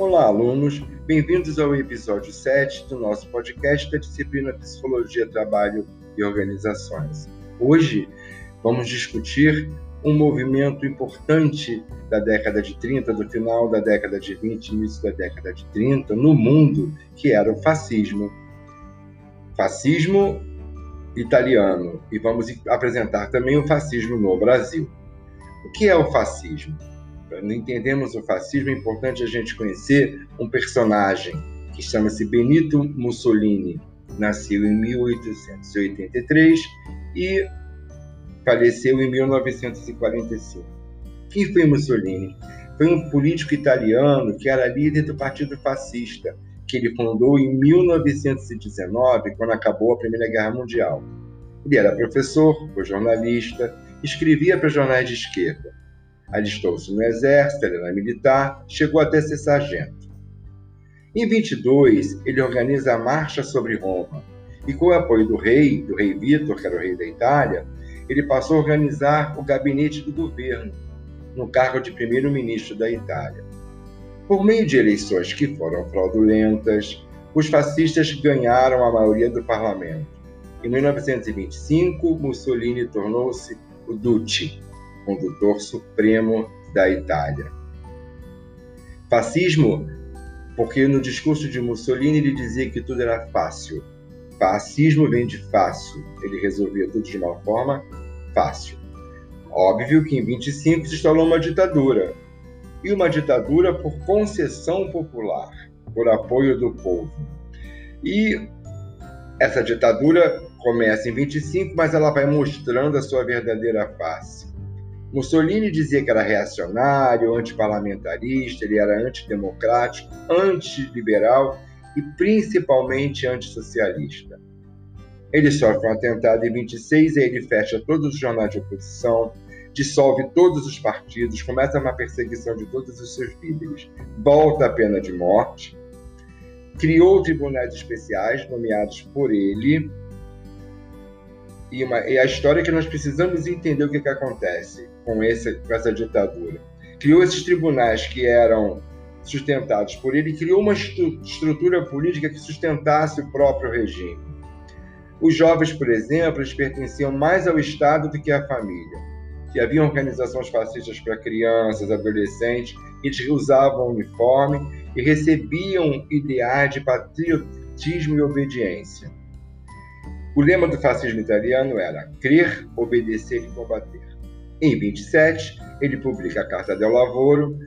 Olá, alunos! Bem-vindos ao episódio 7 do nosso podcast da disciplina Psicologia, Trabalho e Organizações. Hoje vamos discutir um movimento importante da década de 30, do final da década de 20, início da década de 30, no mundo, que era o fascismo. Fascismo italiano. E vamos apresentar também o fascismo no Brasil. O que é o fascismo? Não entendemos o fascismo, é importante a gente conhecer um personagem que chama-se Benito Mussolini. Nasceu em 1883 e faleceu em 1945. Quem foi Mussolini? Foi um político italiano que era líder do Partido Fascista, que ele fundou em 1919, quando acabou a Primeira Guerra Mundial. Ele era professor, foi jornalista, escrevia para jornais de esquerda. Alistou-se no exército, ele era militar, chegou até ser sargento. Em 22, ele organiza a Marcha sobre Roma e, com o apoio do rei, do rei Vítor, que era o rei da Itália, ele passou a organizar o gabinete do governo, no cargo de primeiro-ministro da Itália. Por meio de eleições que foram fraudulentas, os fascistas ganharam a maioria do parlamento. Em 1925, Mussolini tornou-se o Duce, condutor supremo da Itália. Fascismo, porque no discurso de Mussolini ele dizia que tudo era fácil. Fascismo vem de fácil, ele resolvia tudo de uma forma fácil. Óbvio que em 25 se instalou uma ditadura, e uma ditadura por concessão popular, por apoio do povo. E essa ditadura começa em 25, mas ela vai mostrando a sua verdadeira face. Mussolini dizia que era reacionário, antiparlamentarista, ele era antidemocrático, antiliberal e principalmente antissocialista. Ele sofre um atentado em 26 e ele fecha todos os jornais de oposição, dissolve todos os partidos, começa uma perseguição de todos os seus líderes, volta a pena de morte, criou tribunais especiais nomeados por ele e, uma, e a história é que nós precisamos entender o que, que acontece com, esse, com essa ditadura. Criou esses tribunais que eram sustentados por ele, criou uma estrutura política que sustentasse o próprio regime. Os jovens, por exemplo, eles pertenciam mais ao Estado do que à família. E havia organizações fascistas para crianças, adolescentes, eles usavam uniforme e recebiam ideais de patriotismo e obediência. O lema do fascismo italiano era crer, obedecer e combater. Em 27, ele publica a Carta del Lavoro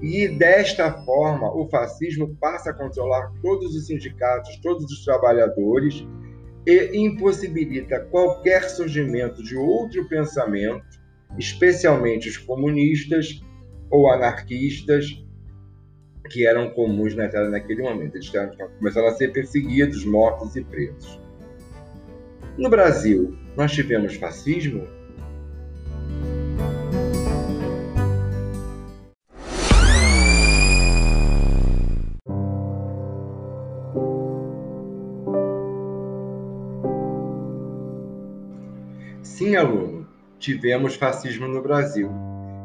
e desta forma o fascismo passa a controlar todos os sindicatos, todos os trabalhadores e impossibilita qualquer surgimento de outro pensamento, especialmente os comunistas ou anarquistas, que eram comuns naquele momento. Eles começaram a ser perseguidos, mortos e presos. No Brasil, nós tivemos fascismo? Sim, aluno, tivemos fascismo no Brasil.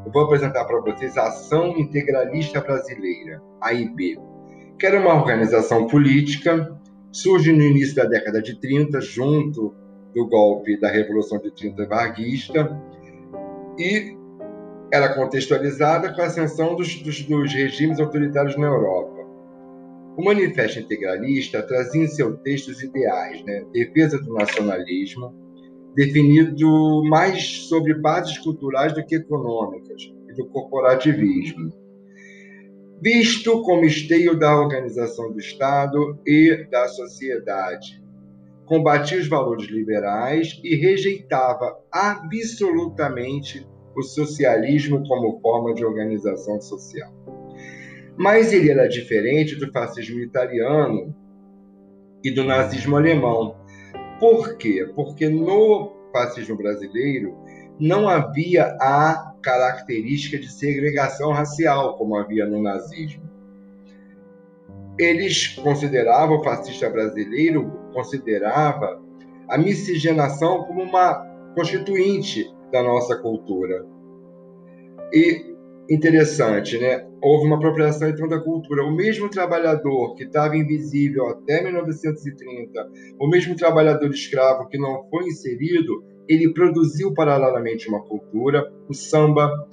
Eu vou apresentar para vocês a Ação Integralista Brasileira, AIB, que era uma organização política surge no início da década de 30, junto do golpe da Revolução de 30 varguista, e era contextualizada com a ascensão dos, dos, dos regimes autoritários na Europa. O Manifesto Integralista trazia em seu texto os ideais, né? defesa do nacionalismo, definido mais sobre bases culturais do que econômicas, e do corporativismo visto como esteio da organização do Estado e da sociedade. Combatia os valores liberais e rejeitava absolutamente o socialismo como forma de organização social. Mas ele era diferente do fascismo italiano e do nazismo alemão. Por quê? Porque no fascismo brasileiro não havia a característica de segregação racial, como havia no nazismo. Eles consideravam, o fascista brasileiro considerava a miscigenação como uma constituinte da nossa cultura. E interessante, né? Houve uma apropriação então da cultura. O mesmo trabalhador que estava invisível até 1930, o mesmo trabalhador escravo que não foi inserido, ele produziu paralelamente uma cultura, o samba,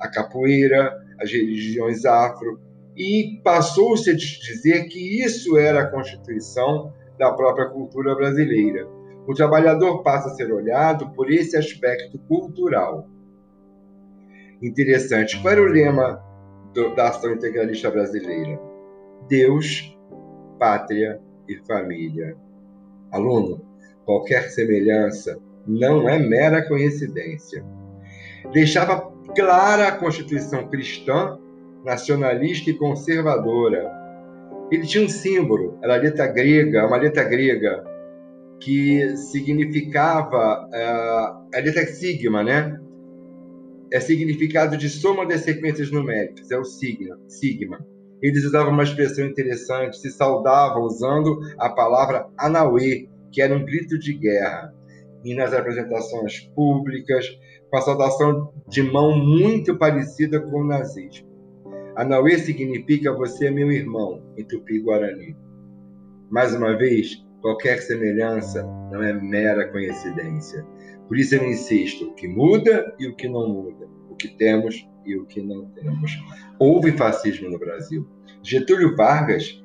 a capoeira, as religiões afro, e passou-se a dizer que isso era a constituição da própria cultura brasileira. O trabalhador passa a ser olhado por esse aspecto cultural. Interessante. Qual era o lema do, da ação integralista brasileira? Deus, pátria e família. Aluno, qualquer semelhança não é mera coincidência. Deixava clara a Constituição cristã, nacionalista e conservadora. Ele tinha um símbolo, era a letra grega, uma letra grega, que significava uh, a letra sigma, né? É significado de soma das sequências numéricas, é o sigma. sigma. Eles usavam uma expressão interessante, se saudavam usando a palavra Anauê, que era um grito de guerra e nas apresentações públicas, com a saudação de mão muito parecida com o nazismo. Anauê significa você é meu irmão, em tupi-guarani. Mais uma vez, qualquer semelhança não é mera coincidência. Por isso eu insisto, o que muda e o que não muda, o que temos e o que não temos. Houve fascismo no Brasil. Getúlio Vargas,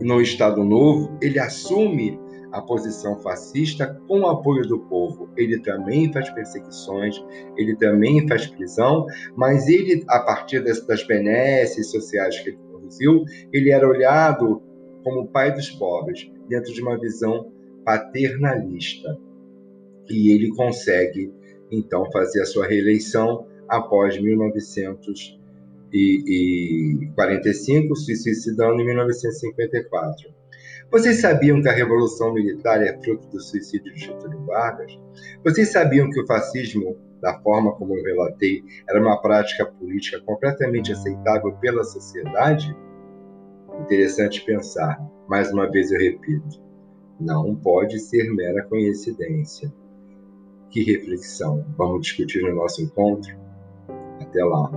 no Estado Novo, ele assume a posição fascista com o apoio do povo. Ele também faz perseguições, ele também faz prisão, mas ele, a partir das, das benesses sociais que ele produziu, ele era olhado como o pai dos pobres, dentro de uma visão paternalista. E ele consegue, então, fazer a sua reeleição após 1945, se suicidando em 1954. Vocês sabiam que a Revolução Militar é fruto do suicídio de Getúlio Vargas? Vocês sabiam que o fascismo, da forma como eu relatei, era uma prática política completamente aceitável pela sociedade? Interessante pensar. Mais uma vez eu repito: não pode ser mera coincidência. Que reflexão! Vamos discutir no nosso encontro? Até lá!